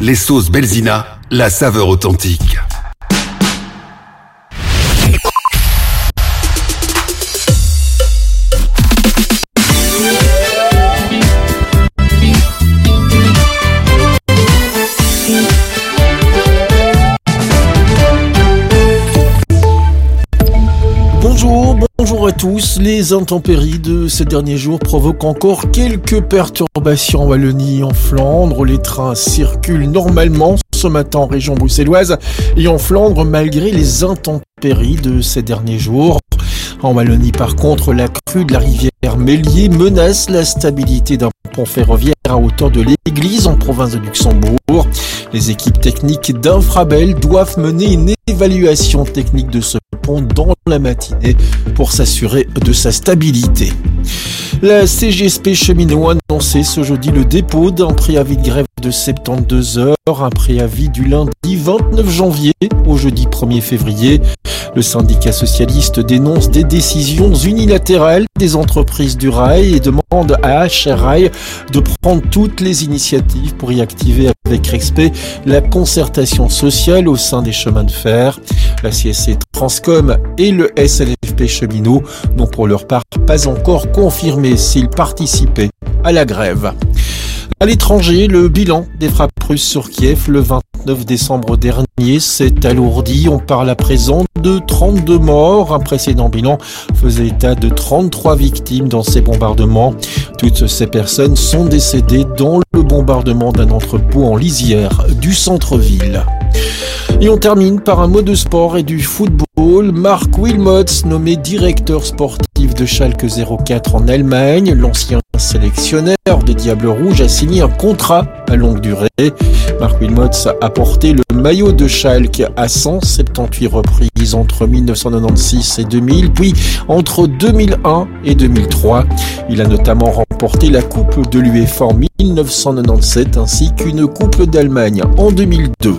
Les sauces Belzina, la saveur authentique. Bonjour, à tous. Les intempéries de ces derniers jours provoquent encore quelques perturbations en Wallonie et en Flandre. Les trains circulent normalement ce matin en région bruxelloise et en Flandre malgré les intempéries de ces derniers jours. En Wallonie, par contre, la crue de la rivière Mélier menace la stabilité d'un pont ferroviaire à hauteur de l'église en province de Luxembourg. Les équipes techniques d'Infrabel doivent mener une évaluation technique de ce dans la matinée pour s'assurer de sa stabilité. La CGSP cheminot a annoncé ce jeudi le dépôt d'un préavis de grève de 72 heures, un préavis du lundi 29 janvier au jeudi 1er février. Le syndicat socialiste dénonce des décisions unilatérales des entreprises du rail et demande à HR Rail de prendre toutes les initiatives pour y activer avec respect la concertation sociale au sein des chemins de fer. La CSC Transcom et le SNFP cheminot n'ont pour leur part pas encore confirmé s'ils participaient à la grève. À l'étranger, le bilan des frappes russes sur Kiev le 29 décembre dernier s'est alourdi. On parle à présent de 32 morts. Un précédent bilan faisait état de 33 victimes dans ces bombardements. Toutes ces personnes sont décédées dans le bombardement d'un entrepôt en lisière du centre-ville. Et on termine par un mot de sport et du football. Marc Wilmots, nommé directeur sportif de Schalke 04 en Allemagne, l'ancien sélectionneur des Diables Rouges signé un contrat à longue durée. Marc Wilmots a porté le maillot de Schalke à 178 reprises entre 1996 et 2000, puis entre 2001 et 2003. Il a notamment remporté la Coupe de l'UEFA en 1997 ainsi qu'une Coupe d'Allemagne en 2002.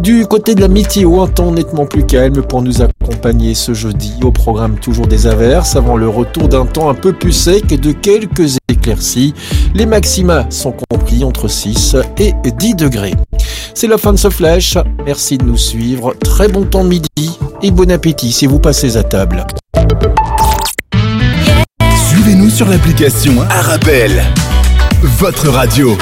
Du côté de la météo, un temps nettement plus calme pour nous accompagner ce jeudi. Au programme toujours des averses avant le retour d'un temps un peu plus sec et de quelques éclaircies. Les maxima sont compris entre 6 et 10 degrés. C'est la fin de ce flash. Merci de nous suivre. Très bon temps de midi et bon appétit si vous passez à table. Suivez-nous sur l'application Arabelle. Votre radio.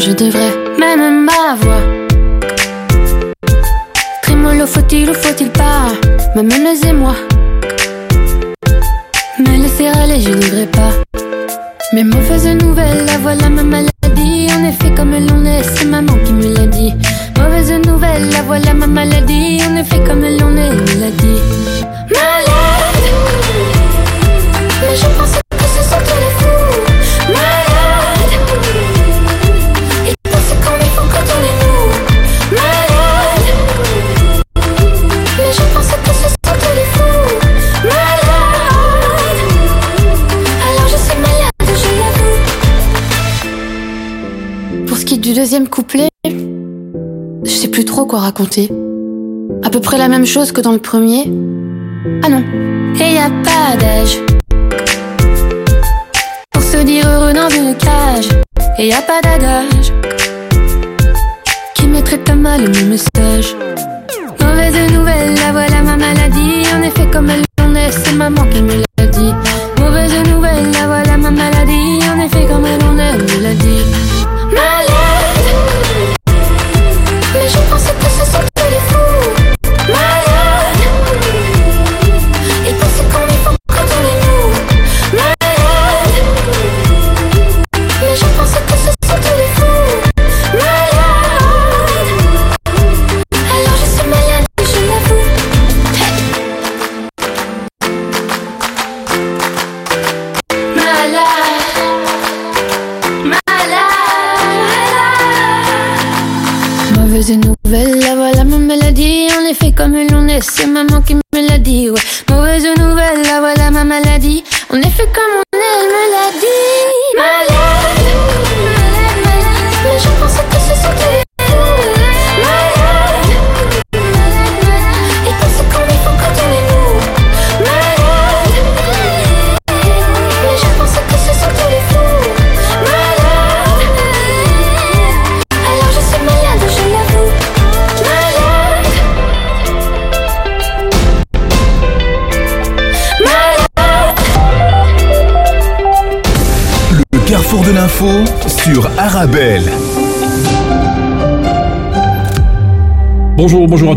Je devrais, même ma voix. Trémolo, faut-il ou faut-il pas? Me menacer moi. Me laisser aller, je voudrais pas. Mais mauvaise nouvelle, la voilà ma maladie. En effet, comme l'on est, c'est maman qui me l'a dit. Mauvaise nouvelle, la voilà ma maladie. En effet, comme l'on est, elle l'a dit. Deuxième couplet, je sais plus trop quoi raconter. À peu près la même chose que dans le premier. Ah non, et y a pas d'âge. Pour se dire heureux dans une cage. Et y a pas d'adage. Qui mettrait à mal mon message. Mauvaise nouvelle, la voilà ma maladie. En effet, comme elle en est, c'est maman qui me l'a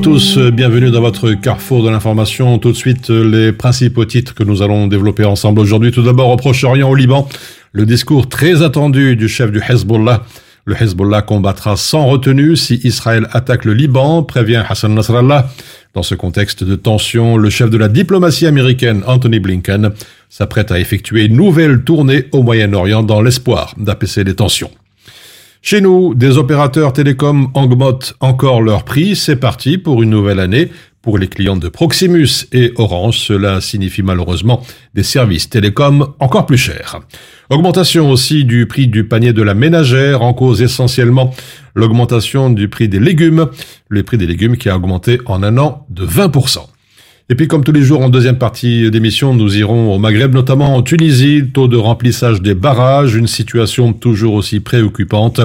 tous, euh, bienvenue dans votre carrefour de l'information. Tout de suite, euh, les principaux titres que nous allons développer ensemble aujourd'hui. Tout d'abord, au Proche-Orient, au Liban, le discours très attendu du chef du Hezbollah. Le Hezbollah combattra sans retenue si Israël attaque le Liban, prévient Hassan Nasrallah. Dans ce contexte de tension, le chef de la diplomatie américaine, Anthony Blinken, s'apprête à effectuer une nouvelle tournée au Moyen-Orient dans l'espoir d'apaiser les tensions. Chez nous, des opérateurs télécoms augmentent encore leur prix. C'est parti pour une nouvelle année. Pour les clients de Proximus et Orange, cela signifie malheureusement des services télécoms encore plus chers. Augmentation aussi du prix du panier de la ménagère, en cause essentiellement l'augmentation du prix des légumes, le prix des légumes qui a augmenté en un an de 20%. Et puis, comme tous les jours, en deuxième partie d'émission, nous irons au Maghreb, notamment en Tunisie, taux de remplissage des barrages, une situation toujours aussi préoccupante,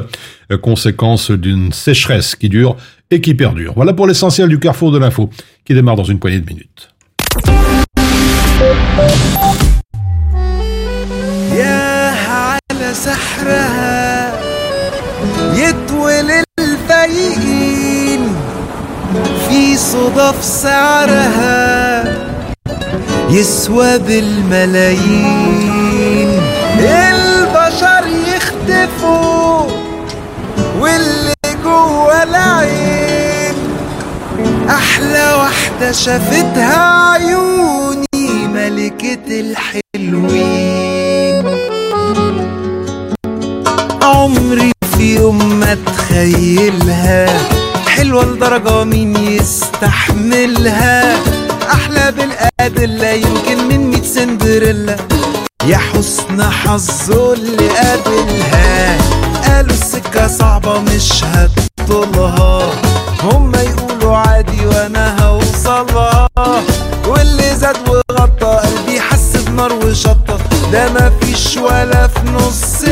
euh, conséquence d'une sécheresse qui dure et qui perdure. Voilà pour l'essentiel du carrefour de l'info, qui démarre dans une poignée de minutes. في صدف سعرها يسوى بالملايين. البشر يختفوا واللي جوه العين. أحلى واحدة شافتها عيوني ملكة الحلوين. عمري في يوم ما اتخيلها حلوة لدرجة مين يستحملها؟ أحلى بالآدلة يمكن من ميت سندريلا. يا حسن حظه اللي قابلها. قالوا السكة صعبة مش هتطولها هما يقولوا عادي وأنا هوصلها. واللي زاد وغطى قلبي حس بنار وشطة ده مفيش ولا في نص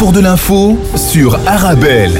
carrefour de l'info sur Arabelle.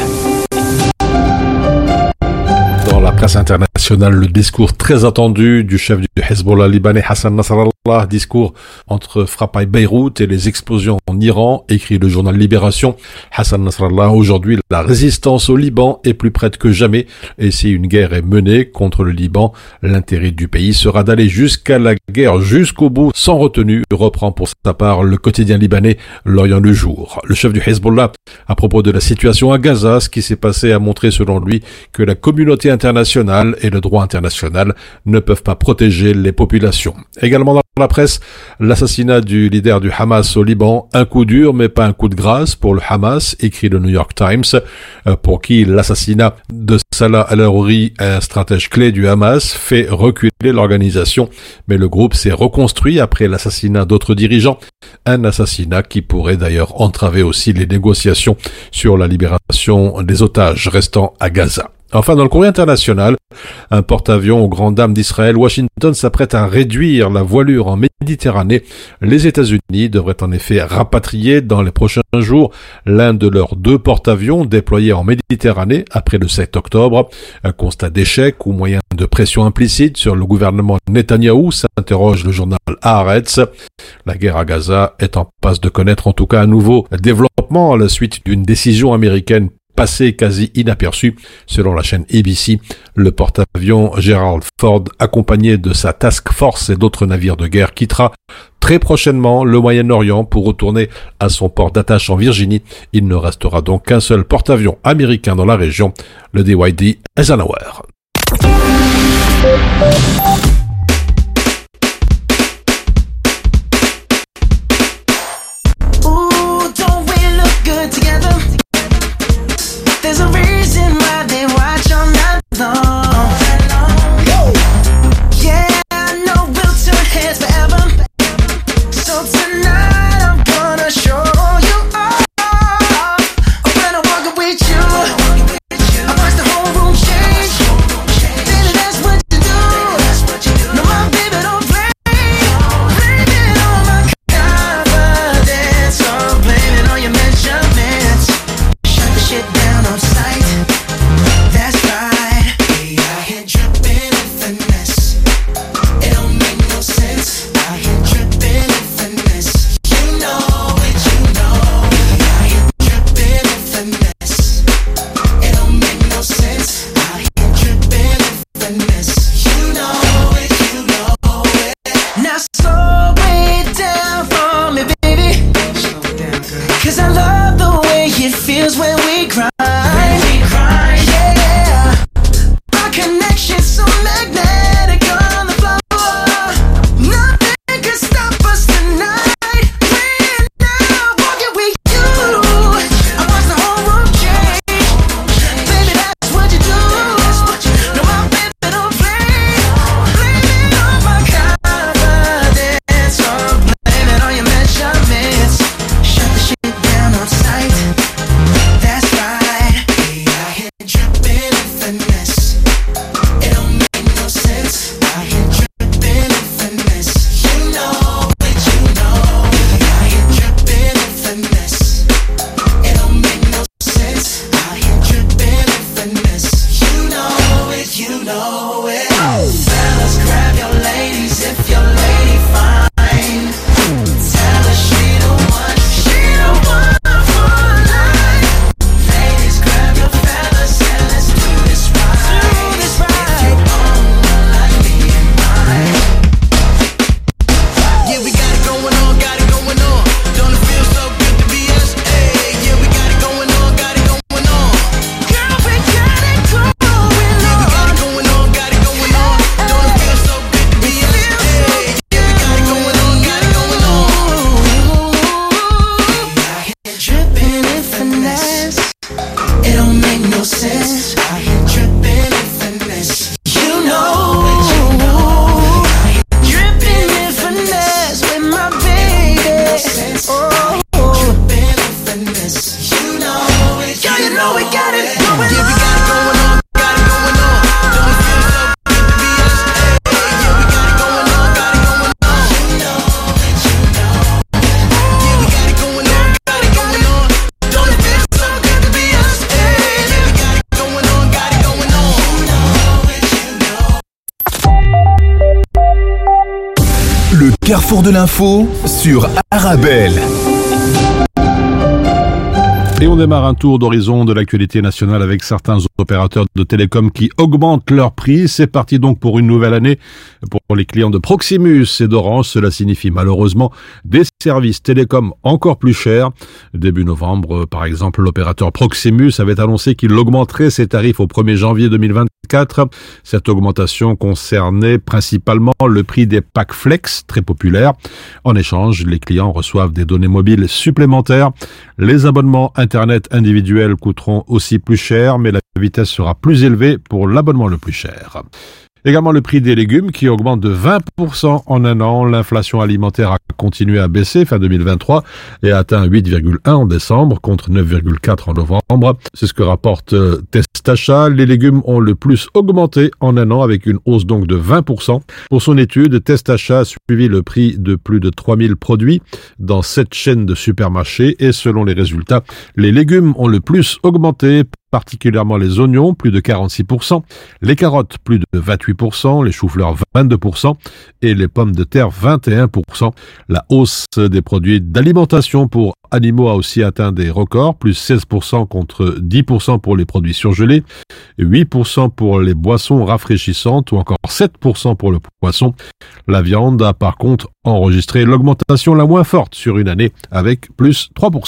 Dans la presse internationale, le discours très attendu du chef du Hezbollah libanais Hassan Nasrallah, discours entre frappe à Beyrouth et les explosions en Iran, écrit le journal Libération. Hassan Nasrallah, aujourd'hui, la résistance au Liban est plus prête que jamais et si une guerre est menée contre le Liban, l'intérêt du pays sera d'aller jusqu'à la guerre, jusqu'au bout, sans retenue, reprend pour sa part le quotidien libanais L'Orient du jour. Le chef du Hezbollah, à propos de la situation à Gaza, ce qui s'est passé a montré selon lui que la communauté internationale et le droit international ne peuvent pas protéger les populations. Également dans la presse, l'assassinat du leader du Hamas au Liban, un coup dur mais pas un coup de grâce pour le Hamas, écrit le New York Times, euh, pour qui l'assassinat de Salah al-Arouri, un stratège clé du Hamas, fait reculer l'organisation, mais le groupe s'est reconstruit après l'assassinat d'autres dirigeants, un assassinat qui pourrait d'ailleurs entraver aussi les négociations sur la libération des otages restant à Gaza. Enfin, dans le courrier international, un porte-avions aux grandes dames d'Israël, Washington s'apprête à réduire la voilure en Méditerranée. Les États-Unis devraient en effet rapatrier dans les prochains jours l'un de leurs deux porte-avions déployés en Méditerranée après le 7 octobre. Un constat d'échec ou moyen de pression implicite sur le gouvernement Netanyahou, s'interroge le journal Haaretz. La guerre à Gaza est en passe de connaître en tout cas un nouveau développement à la suite d'une décision américaine passé quasi inaperçu. Selon la chaîne ABC, le porte-avions Gerald Ford, accompagné de sa task force et d'autres navires de guerre, quittera très prochainement le Moyen-Orient pour retourner à son port d'attache en Virginie. Il ne restera donc qu'un seul porte-avions américain dans la région, le DYD Eisenhower. L'info sur Arabelle. Et on démarre un tour d'horizon de l'actualité nationale avec certains opérateurs de télécom qui augmentent leurs prix. C'est parti donc pour une nouvelle année pour les clients de Proximus et d'Orange. Cela signifie malheureusement des services télécom encore plus chers. Début novembre, par exemple, l'opérateur Proximus avait annoncé qu'il augmenterait ses tarifs au 1er janvier 2024. Cette augmentation concernait principalement le prix des packs flex, très populaires. En échange, les clients reçoivent des données mobiles supplémentaires. Les abonnements Internet individuels coûteront aussi plus cher, mais la vitesse sera plus élevée pour l'abonnement le plus cher. Également le prix des légumes qui augmente de 20% en un an. L'inflation alimentaire a continué à baisser fin 2023 et a atteint 8,1 en décembre contre 9,4 en novembre. C'est ce que rapporte euh, Testachat. Les légumes ont le plus augmenté en un an avec une hausse donc de 20%. Pour son étude, Testachat a suivi le prix de plus de 3000 produits dans cette chaîne de supermarchés et selon les résultats, les légumes ont le plus augmenté particulièrement les oignons, plus de 46%, les carottes, plus de 28%, les choux-fleurs, 22%, et les pommes de terre, 21%. La hausse des produits d'alimentation pour animaux a aussi atteint des records, plus 16% contre 10% pour les produits surgelés, 8% pour les boissons rafraîchissantes ou encore 7% pour le poisson. La viande a par contre enregistré l'augmentation la moins forte sur une année avec plus 3%.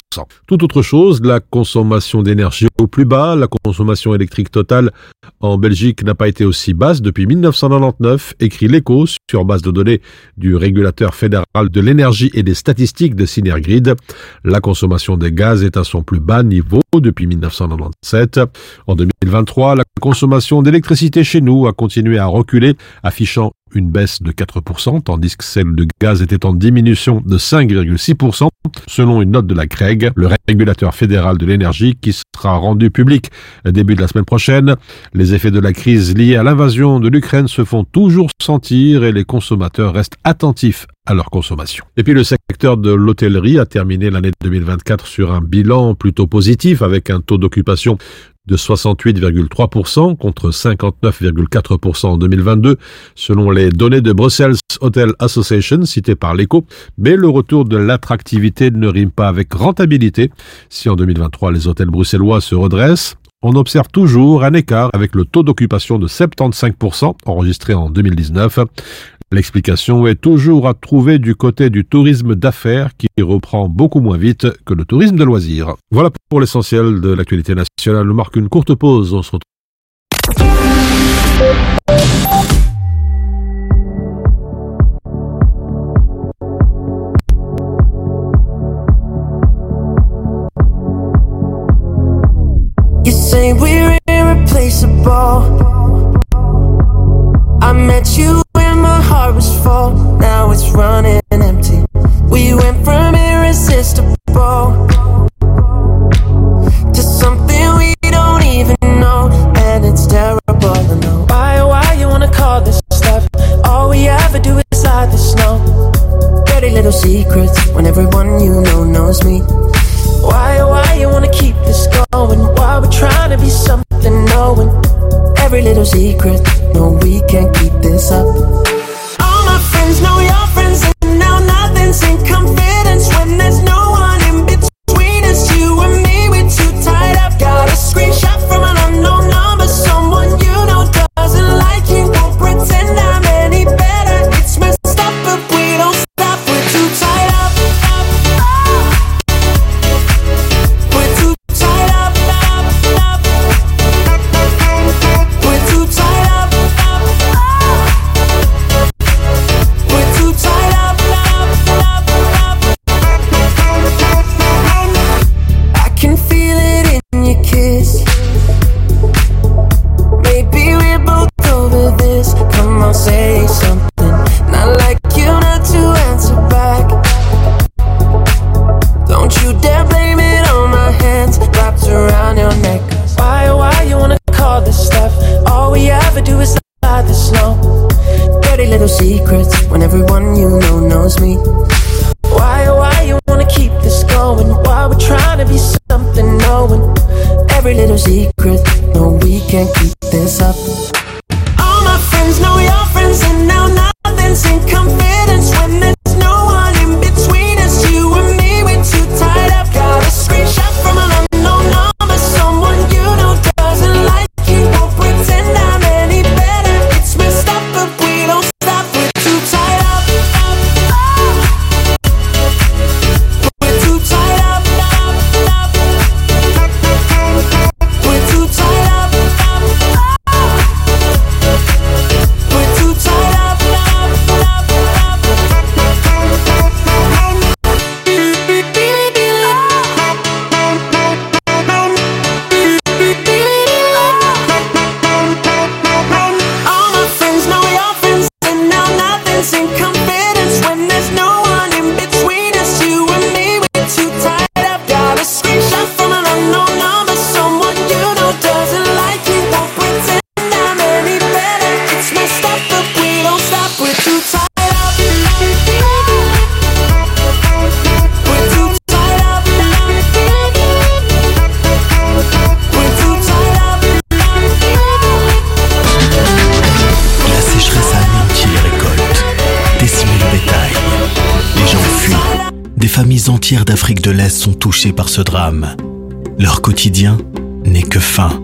Tout autre chose, la consommation d'énergie au plus bas, la consommation électrique totale en Belgique n'a pas été aussi basse depuis 1999, écrit l'écho sur base de données du régulateur fédéral de l'énergie et des statistiques de Synergrid. La consommation des gaz est à son plus bas niveau depuis 1997. En 2023, la consommation d'électricité chez nous a continué à reculer, affichant une baisse de 4%, tandis que celle de gaz était en diminution de 5,6%, selon une note de la CREG, le régulateur fédéral de l'énergie, qui sera rendu public début de la semaine prochaine. Les effets de la crise liée à l'invasion de l'Ukraine se font toujours sentir et les consommateurs restent attentifs à leur consommation. Et puis le secteur de l'hôtellerie a terminé l'année 2024 sur un bilan plutôt positif avec un taux d'occupation de 68,3% contre 59,4% en 2022, selon les données de Brussels Hotel Association citées par l'ECO. Mais le retour de l'attractivité ne rime pas avec rentabilité. Si en 2023 les hôtels bruxellois se redressent, on observe toujours un écart avec le taux d'occupation de 75% enregistré en 2019. L'explication est toujours à trouver du côté du tourisme d'affaires qui reprend beaucoup moins vite que le tourisme de loisirs. Voilà pour l'essentiel de l'actualité nationale. On marque une courte pause. On se retrouve. Was full. Now it's running empty. We went from irresistible to something we don't even know, and it's terrible. I know. Why, why you wanna call this stuff? All we ever do is hide the snow. Dirty little secrets when everyone you know knows me. Why, why you wanna keep this going? Why we're trying to be something knowing every little secret? No, we can't keep this up. My friends know your friends, and now nothing's in de l'Est sont touchées par ce drame. Leur quotidien n'est que faim,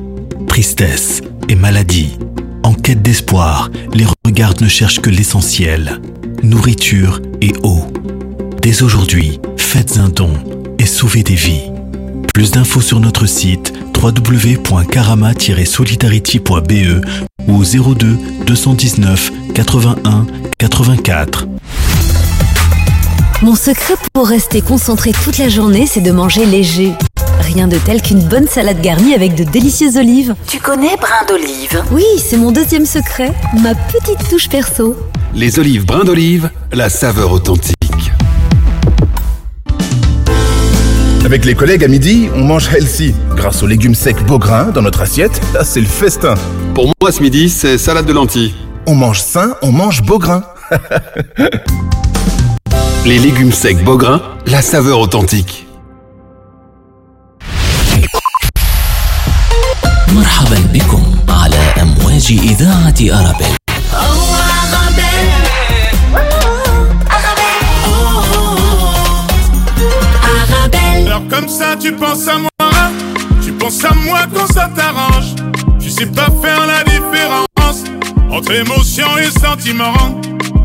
tristesse et maladie. En quête d'espoir, les regards ne cherchent que l'essentiel, nourriture et eau. Dès aujourd'hui, faites un don et sauvez des vies. Plus d'infos sur notre site www.karama-solidarity.be ou au 02 219 81 84. Mon secret pour rester concentré toute la journée, c'est de manger léger. Rien de tel qu'une bonne salade garnie avec de délicieuses olives. Tu connais brin d'olive? Oui, c'est mon deuxième secret, ma petite touche perso. Les olives brin d'olive, la saveur authentique. Avec les collègues à midi, on mange healthy. Grâce aux légumes secs Beaugrain dans notre assiette, là, c'est le festin. Pour moi ce midi, c'est salade de lentilles. On mange sain, on mange Beaugrain. Les légumes secs Beaugrain, la saveur authentique. مرحبا بكم على أمواج إذاعة أرابيل Alors comme ça tu penses à moi Tu penses à moi quand ça t'arrange Tu sais pas faire la différence Entre émotion et sentiment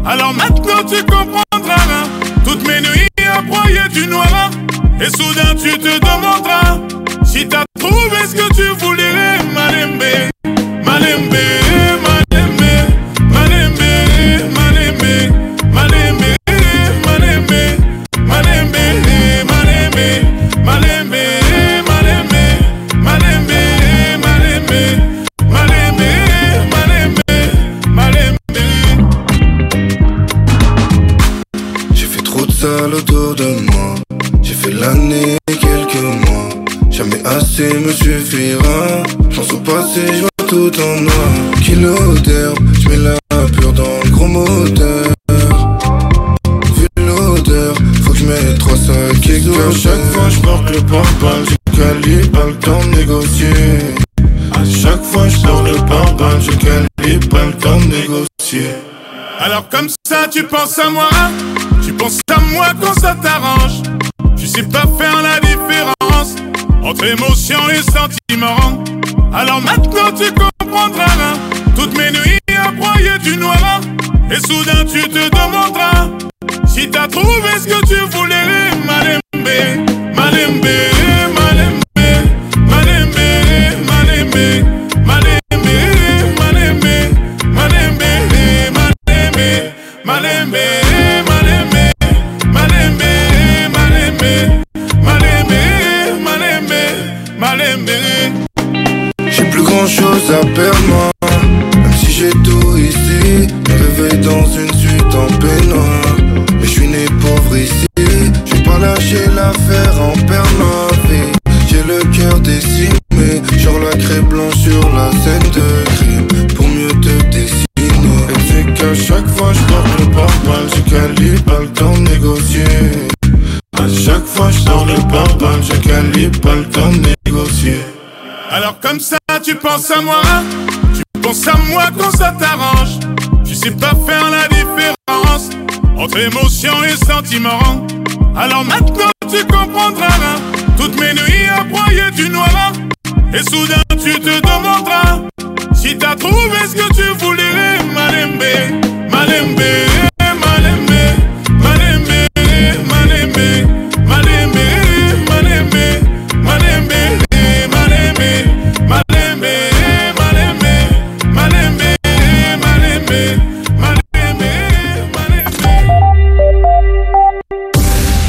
Alors maintenant tu comprendras Toutes mes nuits broyer du noir. Et soudain tu te demanderas Si t'as trouvé ce que tu voulais Malembe Malembe autour de moi. J'ai fait l'année et quelques mois. Jamais assez me suffira. Je pense au passé, je vois tout en noir. Kilo d'herbe, je mets la pure dans le gros moteur. Vu l'odeur, faut que je mette trois sacs et À chaque fois, je porte le pare-balles. J'ai calibre, pas le temps de négocier. À chaque fois, je porte le pare-balles. J'ai calibre, pas le temps de négocier. Alors comme ça tu penses à moi? Tu penses à moi quand ça t'arrange. Tu sais pas faire la différence entre émotion et sentiment. Alors maintenant tu comprendras hein. toutes mes nuits à broyer du noir. Et soudain tu te demanderas si t'as trouvé ce que tu voulais. Malembe, malembe, malembe, malembe, malembe, malembe. Malembe, malembe, malembe, malembe. Chose à perdre moi. Même si j'ai tout ici Me réveille dans une suite en peignoir. Mais je suis né pauvre ici J'ai pas lâché l'affaire en perdre ma vie J'ai le cœur décimé Genre la craie blanche sur la scène de crime. Pour mieux te dessiner. Et c'est qu'à chaque fois je porte le pare-balles. J'ai pas le temps de négocier. À chaque fois je sors le pare-balles. J'ai pas le temps de négocier. Alors comme ça tu penses à moi Tu penses à moi quand ça t'arrange. Tu sais pas faire la différence Entre émotion et sentiment. Alors maintenant tu comprendras Toutes mes nuits à broyer du noir Et soudain tu te demanderas Si t'as trouvé ce que tu voulais Malembe Malembe Malembe Malembe Malembe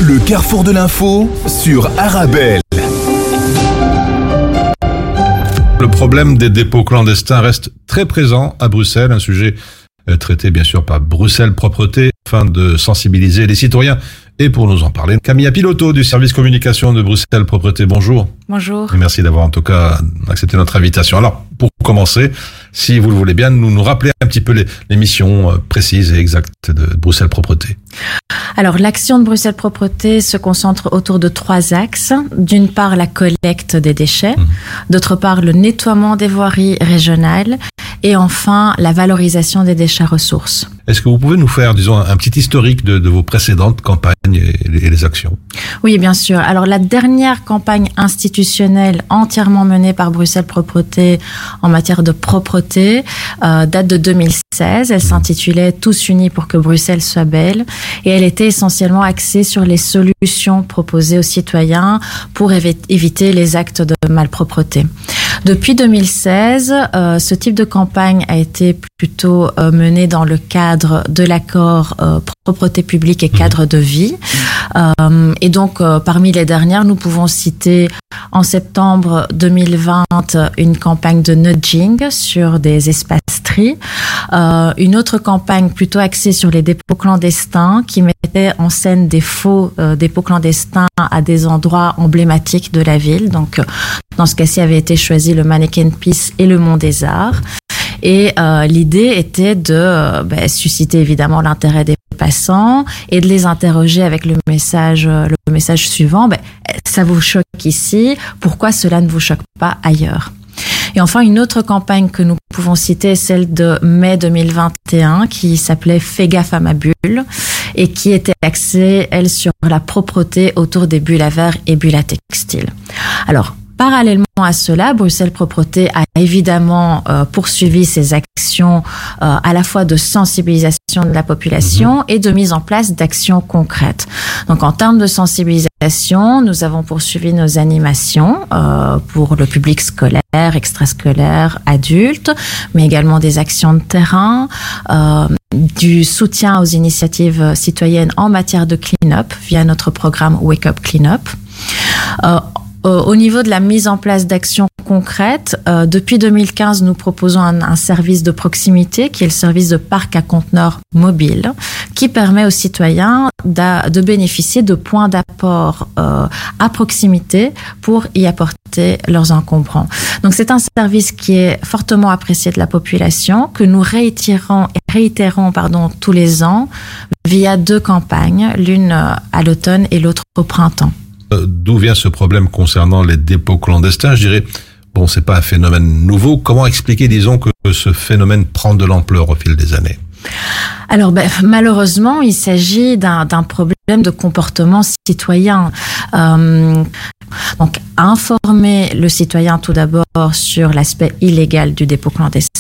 Le carrefour de l'info sur Arabelle. Le problème des dépôts clandestins reste très présent à Bruxelles, un sujet euh, traité bien sûr par Bruxelles Propreté afin de sensibiliser les citoyens. Et pour nous en parler, Camilla Piloto du service communication de Bruxelles Propreté, bonjour. Bonjour. Et merci d'avoir en tout cas accepté notre invitation. Alors, pour commencer, si vous le voulez bien, nous nous rappeler un petit peu les, les missions euh, précises et exactes de Bruxelles Propreté. Alors, l'action de Bruxelles Propreté se concentre autour de trois axes. D'une part, la collecte des déchets. D'autre part, le nettoiement des voiries régionales. Et enfin la valorisation des déchets ressources. Est-ce que vous pouvez nous faire, disons, un petit historique de, de vos précédentes campagnes et les, et les actions? Oui, bien sûr. Alors la dernière campagne institutionnelle entièrement menée par Bruxelles Propreté en matière de propreté euh, date de 2016. Elle s'intitulait Tous unis pour que Bruxelles soit belle et elle était essentiellement axée sur les solutions proposées aux citoyens pour évi- éviter les actes de malpropreté. Depuis 2016, euh, ce type de campagne a été plutôt euh, mené dans le cadre de l'accord euh, propreté publique et cadre de vie. Euh, et donc, parmi les dernières, nous pouvons citer en septembre 2020 une campagne de nudging sur des espaces tri, une autre campagne plutôt axée sur les dépôts clandestins qui mettait en scène des faux dépôts clandestins à des endroits emblématiques de la ville. Donc, dans ce cas-ci, avait été choisi le Mannequin Peace et le Mont des Arts. Et euh, l'idée était de euh, ben, susciter évidemment l'intérêt des passants et de les interroger avec le message, euh, le message suivant. Ben, ça vous choque ici, pourquoi cela ne vous choque pas ailleurs? Et enfin, une autre campagne que nous pouvons citer est celle de mai 2021 qui s'appelait Fais gaffe à ma bulle et qui était axée, elle, sur la propreté autour des bulles à verre et bulles à textile. Alors, Parallèlement à cela, Bruxelles Propreté a évidemment euh, poursuivi ses actions euh, à la fois de sensibilisation de la population et de mise en place d'actions concrètes. Donc en termes de sensibilisation, nous avons poursuivi nos animations euh, pour le public scolaire, extrascolaire, adulte, mais également des actions de terrain, euh, du soutien aux initiatives citoyennes en matière de clean-up via notre programme Wake Up Clean-up. Euh, euh, au niveau de la mise en place d'actions concrètes, euh, depuis 2015, nous proposons un, un service de proximité qui est le service de parc à conteneurs mobile, qui permet aux citoyens de bénéficier de points d'apport euh, à proximité pour y apporter leurs encombrants. Donc c'est un service qui est fortement apprécié de la population, que nous réitérons, réitérons pardon, tous les ans via deux campagnes, l'une euh, à l'automne et l'autre au printemps. Euh, D'où vient ce problème concernant les dépôts clandestins Je dirais, bon, c'est pas un phénomène nouveau. Comment expliquer, disons, que ce phénomène prend de l'ampleur au fil des années? Alors ben, malheureusement, il s'agit d'un problème de comportement citoyen. Euh, donc informer le citoyen tout d'abord sur l'aspect illégal du dépôt clandestin,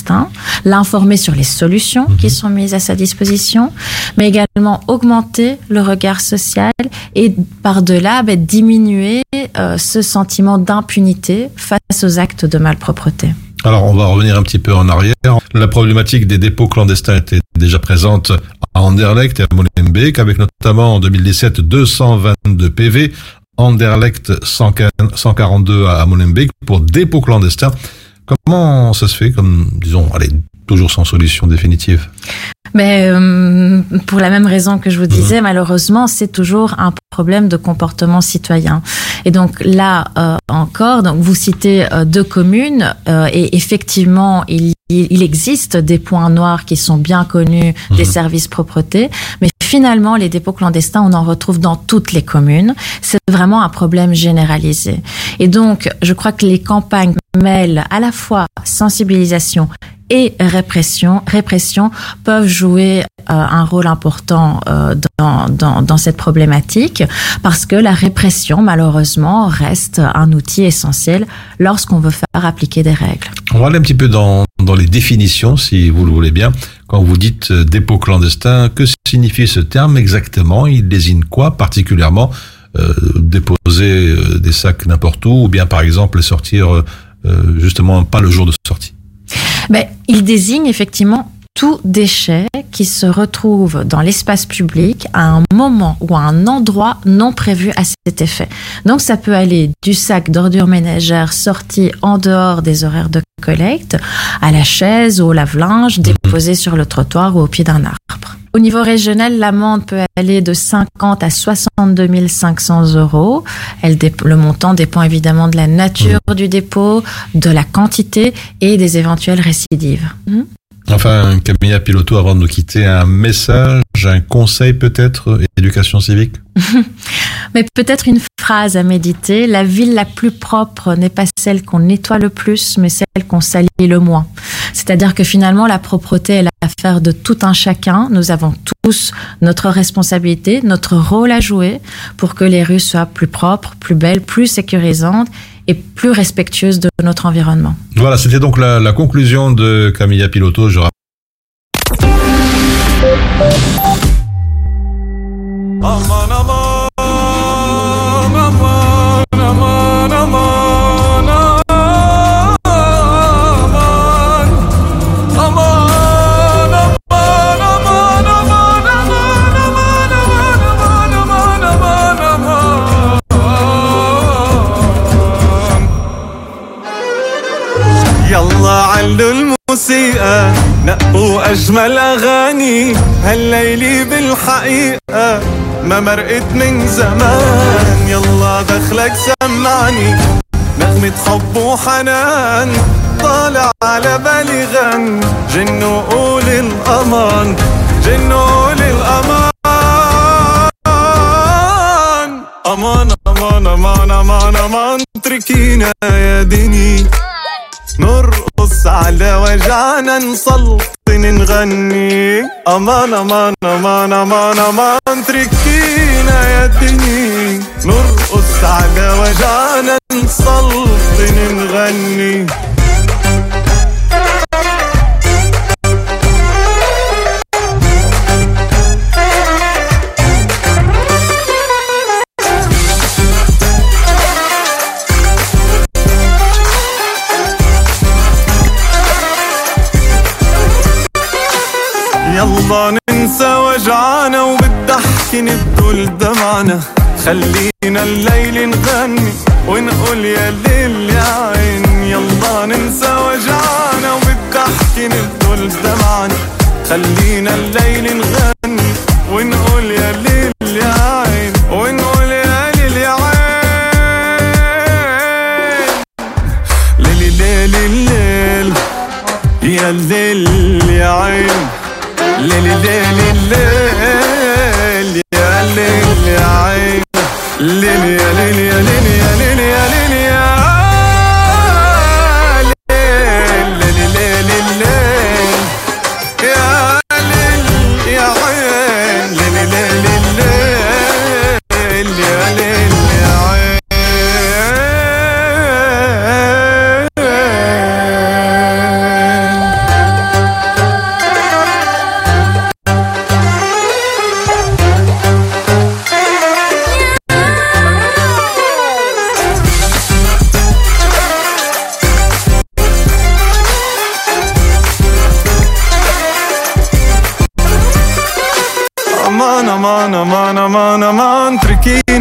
l'informer sur les solutions qui sont mises à sa disposition, mais également augmenter le regard social et par-delà ben, diminuer euh, ce sentiment d'impunité face aux actes de malpropreté. Alors, on va revenir un petit peu en arrière. La problématique des dépôts clandestins était déjà présente à Anderlecht et à Molenbeek, avec notamment en 2017 222 PV, Anderlecht 142 à Molenbeek pour dépôts clandestins. Comment ça se fait, comme, disons, allez, toujours sans solution définitive? Mais euh, pour la même raison que je vous disais, malheureusement, c'est toujours un problème de comportement citoyen. Et donc là euh, encore, donc vous citez euh, deux communes euh, et effectivement, il, il existe des points noirs qui sont bien connus des services propreté, mais finalement, les dépôts clandestins, on en retrouve dans toutes les communes. C'est vraiment un problème généralisé. Et donc, je crois que les campagnes mêlent à la fois sensibilisation et répression, répression peuvent jouer euh, un rôle important euh, dans, dans, dans cette problématique parce que la répression, malheureusement, reste un outil essentiel lorsqu'on veut faire appliquer des règles. On va aller un petit peu dans, dans les définitions, si vous le voulez bien. Quand vous dites euh, dépôt clandestin, que signifie ce terme exactement? Il désigne quoi particulièrement? Euh, Déposer euh, des sacs n'importe où ou bien par exemple les sortir euh, euh, justement pas le jour de sortie? Ben, il désigne effectivement tout déchet qui se retrouve dans l'espace public à un moment ou à un endroit non prévu à cet effet. Donc ça peut aller du sac d'ordures ménagères sorti en dehors des horaires de collecte à la chaise ou au lave-linge déposé sur le trottoir ou au pied d'un arbre. Au niveau régional, l'amende peut aller de 50 à 62 500 euros. Elle le montant dépend évidemment de la nature du dépôt, de la quantité et des éventuelles récidives. Mhm. Enfin, Camilla Piloto, avant de nous quitter, un message, un conseil peut-être, éducation civique? Mais peut-être une phrase à méditer. La ville la plus propre n'est pas celle qu'on nettoie le plus, mais celle qu'on salit le moins. C'est-à-dire que finalement, la propreté est l'affaire de tout un chacun. Nous avons tous notre responsabilité, notre rôle à jouer pour que les rues soient plus propres, plus belles, plus sécurisantes et plus respectueuses de notre environnement. Voilà, c'était donc la, la conclusion de Camilla Piloto. Je rappelle الموسيقى. نقوا أجمل أغاني هالليلة بالحقيقة. ما مرقت من زمان. يلا دخلك سمعني. نغمة حب وحنان طالع على بالي غن. جن وقول الأمان. جن وقول الأمان. أمان أمان أمان أمان أمان. اتركينا يا دني. نرقص على وجعنا نسلطن نغني. أمان أمان أمان أمان أمان تركينا يا دني نرقص على وجعنا نسلطن نغني. يلا ننسى وجعنا وبالضحك نبدل دمعنا. خلينا الليل نغني ونقول يا ليل يا عين يلا ننسى وجعنا وبالضحك نبدل دمعنا. خلينا الليل نغني. ليلي ليلي الليل يا ليل يا عين ليلي يا ليلي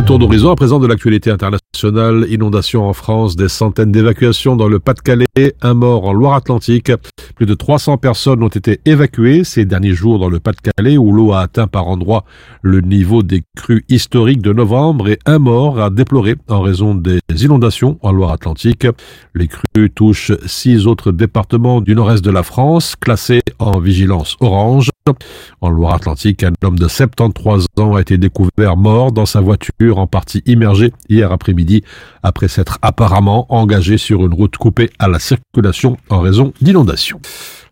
Un tour d'horizon à présent de l'actualité internationale. Inondation en France, des centaines d'évacuations dans le Pas-de-Calais, un mort en Loire-Atlantique. Plus de 300 personnes ont été évacuées ces derniers jours dans le Pas-de-Calais où l'eau a atteint par endroits le niveau des crues historiques de novembre et un mort à déplorer en raison des inondations en Loire-Atlantique. Les crues touchent six autres départements du nord-est de la France classés en vigilance orange. En Loire-Atlantique, un homme de 73 ans a été découvert mort dans sa voiture en partie immergée hier après-midi après s'être apparemment engagé sur une route coupée à la circulation en raison d'inondations.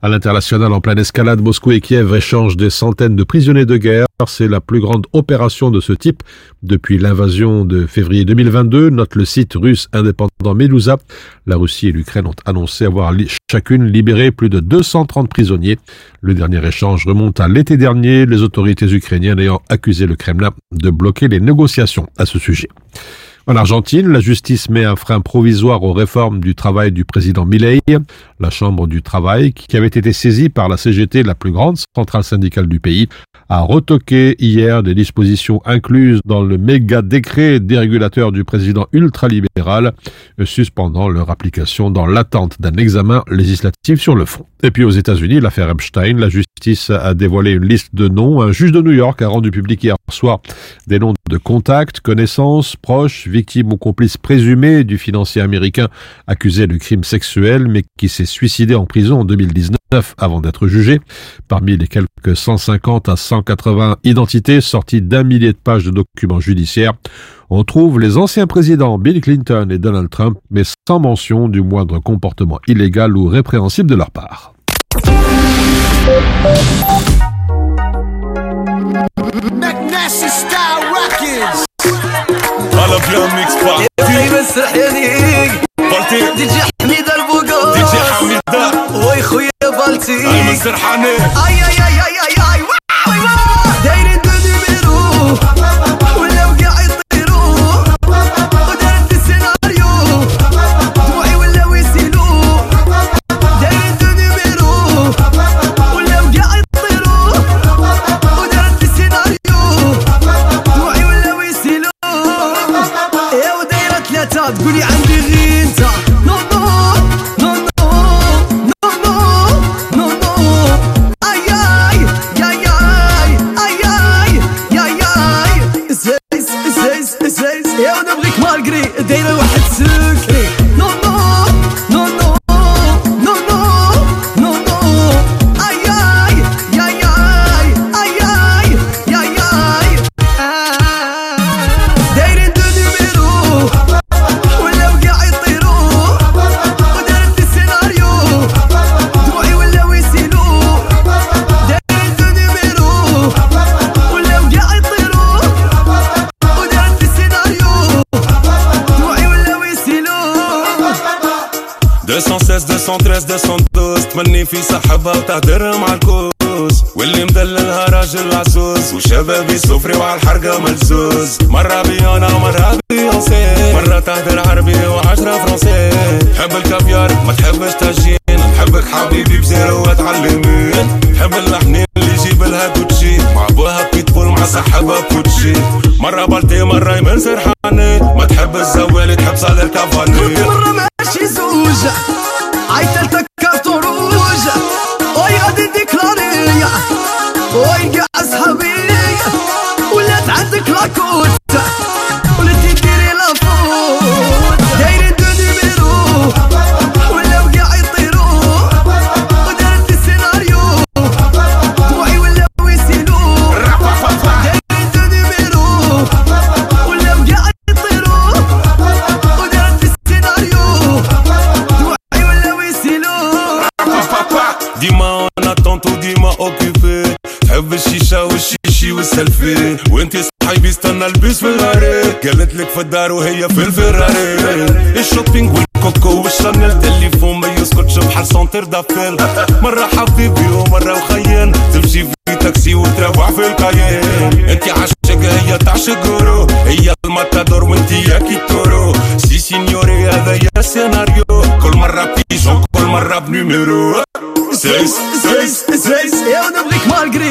À l'international, en pleine escalade, Moscou et Kiev échangent des centaines de prisonniers de guerre. C'est la plus grande opération de ce type depuis l'invasion de février 2022, note le site russe indépendant Medusa. La Russie et l'Ukraine ont annoncé avoir chacune libéré plus de 230 prisonniers. Le dernier échange remonte à l'été dernier, les autorités ukrainiennes ayant accusé le Kremlin de bloquer les négociations à ce sujet. En Argentine, la justice met un frein provisoire aux réformes du travail du président Milei. La Chambre du travail, qui avait été saisie par la CGT, la plus grande centrale syndicale du pays, a retoqué hier des dispositions incluses dans le méga décret dérégulateur du président ultralibéral, suspendant leur application dans l'attente d'un examen législatif sur le fond. Et puis aux États-Unis, l'affaire Epstein, la justice a dévoilé une liste de noms. Un juge de New York a rendu public hier soir des noms de contacts, connaissances, proches, victimes ou complices présumés du financier américain accusé de crimes sexuels, mais qui s'est suicidé en prison en 2019 avant d'être jugé. Parmi les quelques 150 à 180 identités sorties d'un millier de pages de documents judiciaires, on trouve les anciens présidents Bill Clinton et Donald Trump, mais sans mention du moindre comportement illégal ou répréhensible de leur part. McNasty style اي اي اي اي اي بكري دايره واحد سكري في صاحبها وتهدر مع الكوز. واللي مدللها راجل عزوز وشبابي سفري وعلى الحرقة ملزوز. مرة بيانا ومرة بيونسي. مرة تهدر عربي وعشرة فرنسي. تحب الكافيار ما تحبش تاجين. نحبك حبيبي بزيرو وتعلمين. تحب اللحنين اللي يجيب لها كوتشي. مع أبوها بيتبول مع صاحبها كوتشي. مرة بالتي مرة يمن سرحاني. ما تحب الزوالي تحب صالح والسلفي وانتي صحيبي استنى البيس في الغاري قالت لك في الدار وهي في الفراري الشوبينج والكوكو والشانيل تليفون ما يسكتش بحال سونتر دابيل مرة حبيبي ومرة وخيان تمشي في تاكسي وتروح في الكاين انتي عاشق هي تعشق غورو هي الماتادور وانتي يا كيتورو سي سينيوري هذا يا سيناريو كل مرة بيجون كل مرة بنيميرو سيس زيز زيز يا ونبغيك مالغري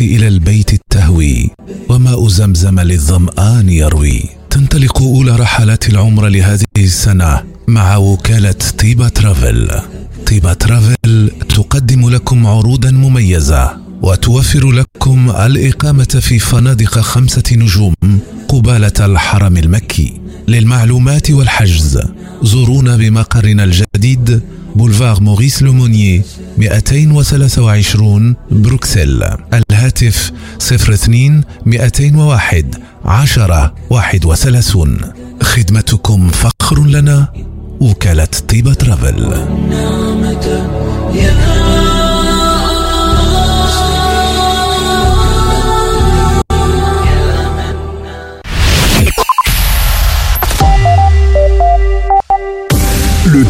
الناس إلى البيت التهوي وماء زمزم للظمآن يروي. تنطلق أولى رحلات العمر لهذه السنة مع وكالة طيبة ترافل طيبة ترافل تقدم لكم عروضا مميزة. وتوفر لكم الإقامة في فنادق خمسة نجوم قبالة الحرم المكي للمعلومات والحجز. زورونا بمقرنا الجديد بولفار موريس لومونيي 223 بروكسل. الهاتف 02 201 10 31 خدمتكم فخر لنا وكالة طيبة ترافل.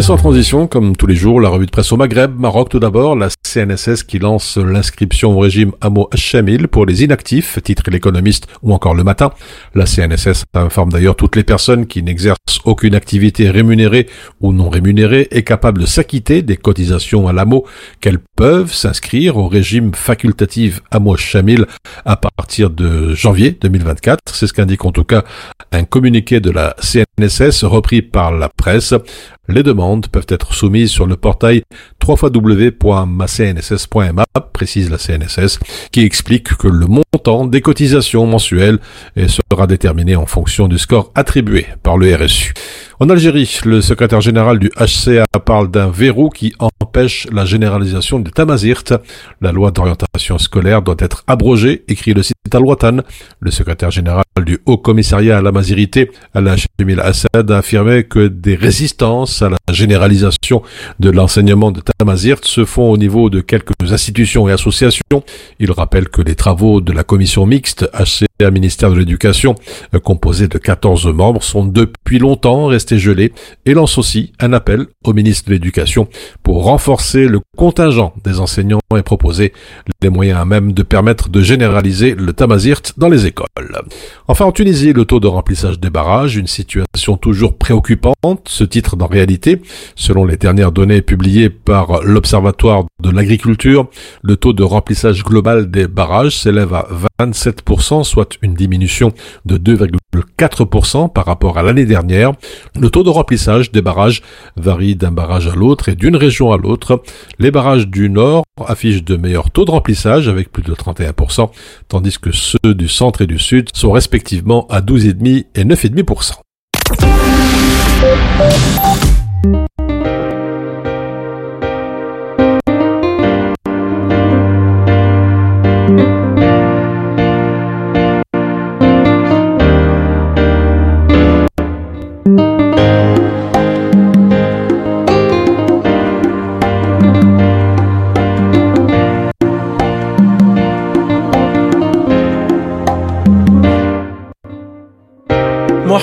Et sans transition, comme tous les jours, la revue de presse au Maghreb, Maroc tout d'abord, la CNSS qui lance l'inscription au régime Amo Chamil pour les inactifs, titre l'économiste ou encore le matin. La CNSS informe d'ailleurs toutes les personnes qui n'exercent aucune activité rémunérée ou non rémunérée et capables de s'acquitter des cotisations à l'AMO qu'elles peuvent s'inscrire au régime facultatif Amo Chamil à partir de janvier 2024. C'est ce qu'indique en tout cas un communiqué de la CNSS repris par la presse. Les demandes peuvent être soumises sur le portail www.macnss.ma, précise la CNSS, qui explique que le montant des cotisations mensuelles sera déterminé en fonction du score attribué par le RSU. En Algérie, le secrétaire général du HCA parle d'un verrou qui empêche la généralisation de Tamazirt. La loi d'orientation scolaire doit être abrogée, écrit le site Al-Watan. Le secrétaire général du Haut Commissariat à la Mazirité, Alain Jamil Assad, a affirmé que des résistances à la généralisation de l'enseignement de Tamazirt se font au niveau de quelques institutions et associations. Il rappelle que les travaux de la commission mixte HCA ministère de l'Éducation, composée de 14 membres, sont depuis longtemps restés gelés et lance aussi un appel au ministre de l'Éducation pour renforcer le contingent des enseignants et proposer les moyens à même de permettre de généraliser le Tamazirt dans les écoles. Enfin, en Tunisie, le taux de remplissage des barrages, une situation toujours préoccupante. Ce titre, en réalité, selon les dernières données publiées par l'Observatoire de l'agriculture, le taux de remplissage global des barrages s'élève à 27%, soit une diminution de 2,4% par rapport à l'année dernière. Le taux de remplissage des barrages varie d'un barrage à l'autre et d'une région à l'autre. Les barrages du Nord affichent de meilleurs taux de remplissage avec plus de 31%, tandis que ceux du centre et du sud sont respectivement à 12,5% et 9,5%.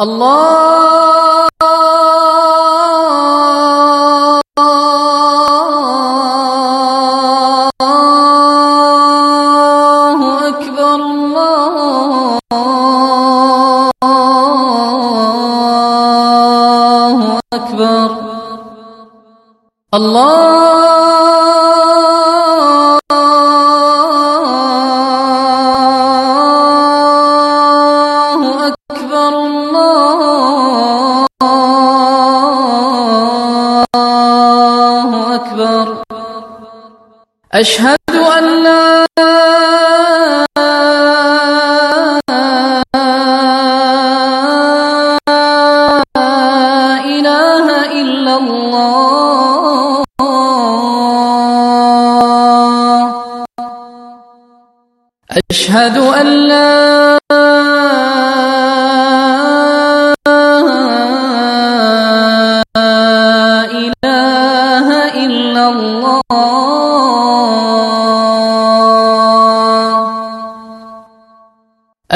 الله أشهد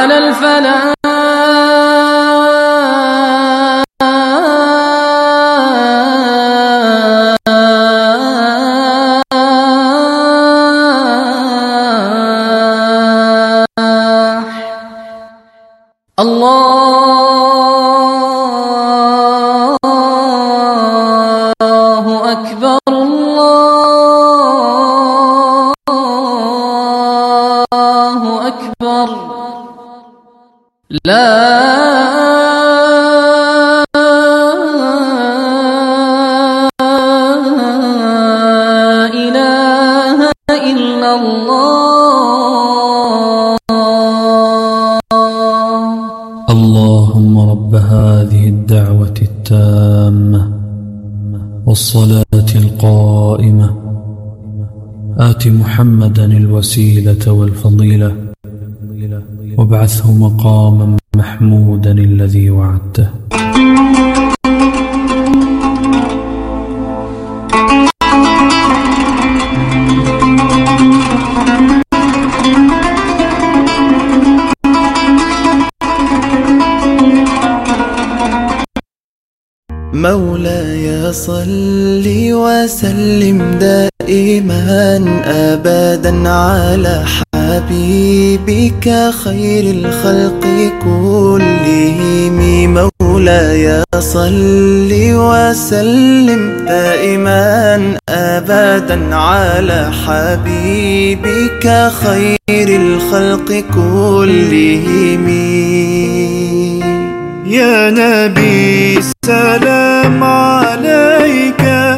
على الفلاح. لا. إله إلا الله. اللهم رب هذه الدعوة التامة والصلاة القائمة. آت محمدا الوسيلة والفضيلة. وابعثه مقاما محمودا الذي وعدته. مولاي صل وسلم دائما ابدا على حبيبك خير الخلق كلهم. مولاي صل وسلم دائما أبدا على حبيبك خير الخلق كلهم. يا نبي سلام عليك.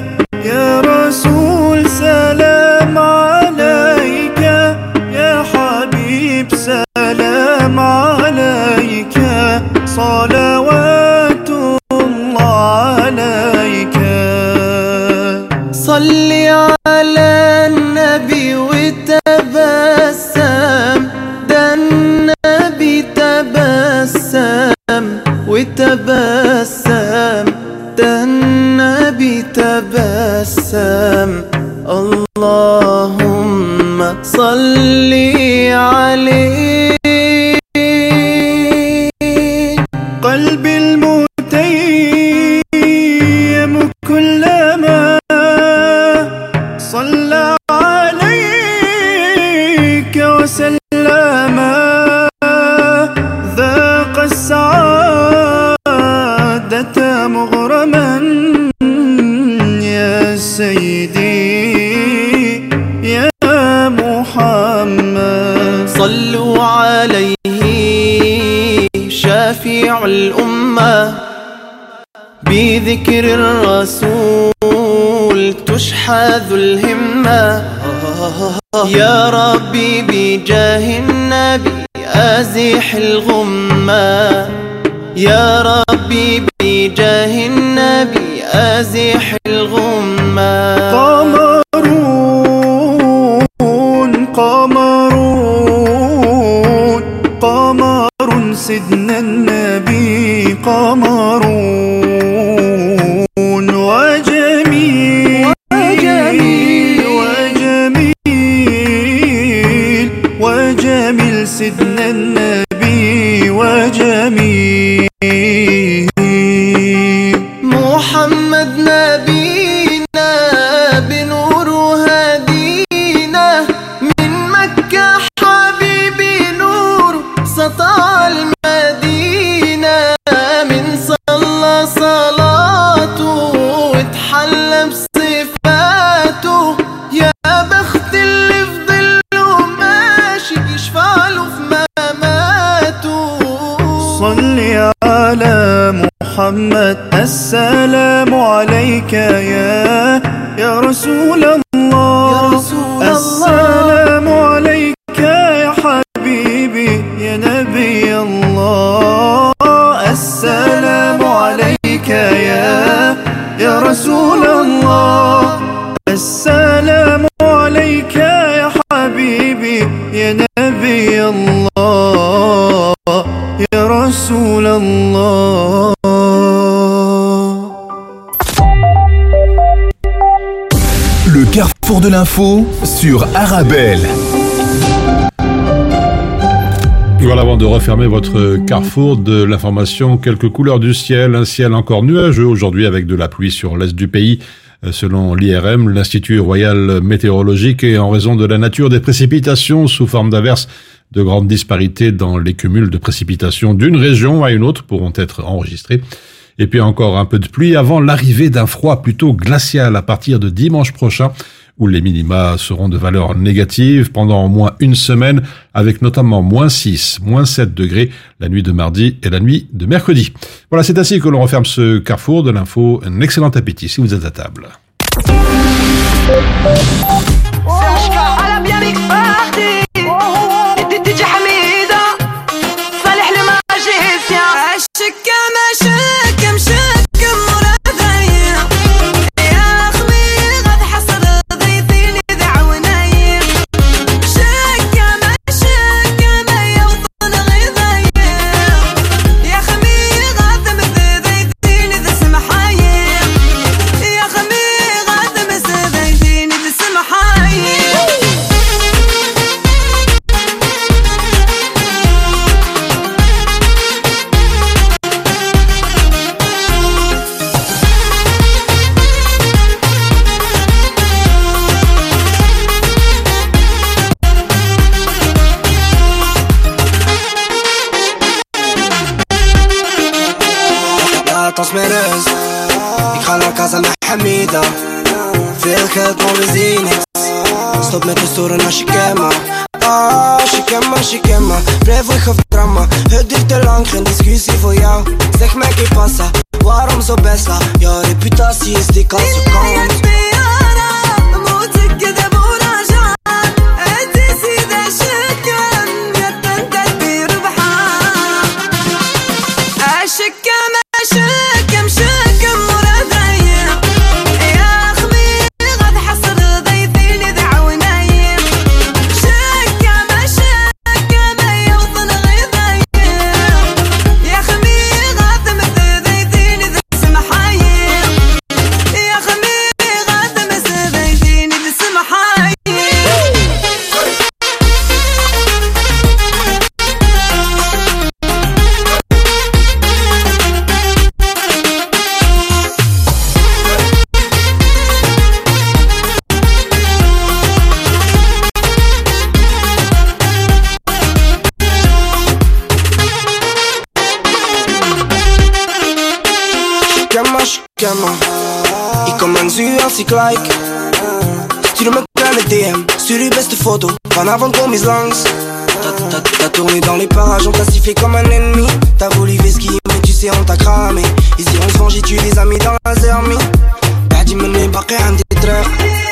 بذكر الرسول تشحذ الهمة. يا ربي بجاه النبي أزح الغمة. يا ربي بجاه النبي أزح الغمة. قمرون قمرون قمر سيدنا النبي. Muhammed. Sur Arabelle. Voilà, avant de refermer votre carrefour de l'information, quelques couleurs du ciel, un ciel encore nuageux aujourd'hui avec de la pluie sur l'est du pays. Euh, Selon l'IRM, l'Institut Royal Météorologique, et en raison de la nature des précipitations sous forme d'averses, de grandes disparités dans les cumuls de précipitations d'une région à une autre pourront être enregistrées. Et puis encore un peu de pluie avant l'arrivée d'un froid plutôt glacial à partir de dimanche prochain, où les minima seront de valeur négative pendant au moins une semaine, avec notamment moins 6, moins 7 degrés la nuit de mardi et la nuit de mercredi. Voilà, c'est ainsi que l'on referme ce carrefour de l'info. Un excellent appétit si vous êtes à table. Of drama Het duurt te lang, geen discussie voor jou. Zeg mij que passa, waarom zo besta Jouw reputatie is dik als je komt like Stuur me kleine DM, stuur je beste foto Vanavond kom eens langs T'as tourné dans les parages, on t'a sifflé comme un ennemi. T'as voulu vesquiller, mais tu sais on t'a cramé. Ici on se venge et tue les amis dans la zermi T'as dit mener par rien des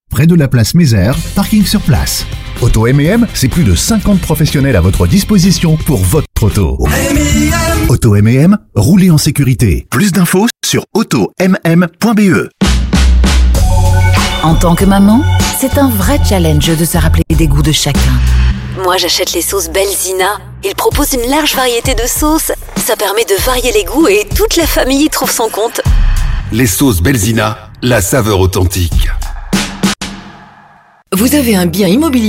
près de la place Mézère, parking sur place. Auto M&M, c'est plus de 50 professionnels à votre disposition pour votre auto. Auto M&M, roulez en sécurité. Plus d'infos sur automm.be. En tant que maman, c'est un vrai challenge de se rappeler des goûts de chacun. Moi, j'achète les sauces Belzina. Ils proposent une large variété de sauces. Ça permet de varier les goûts et toute la famille y trouve son compte. Les sauces Belzina, la saveur authentique. Vous avez un bien immobilier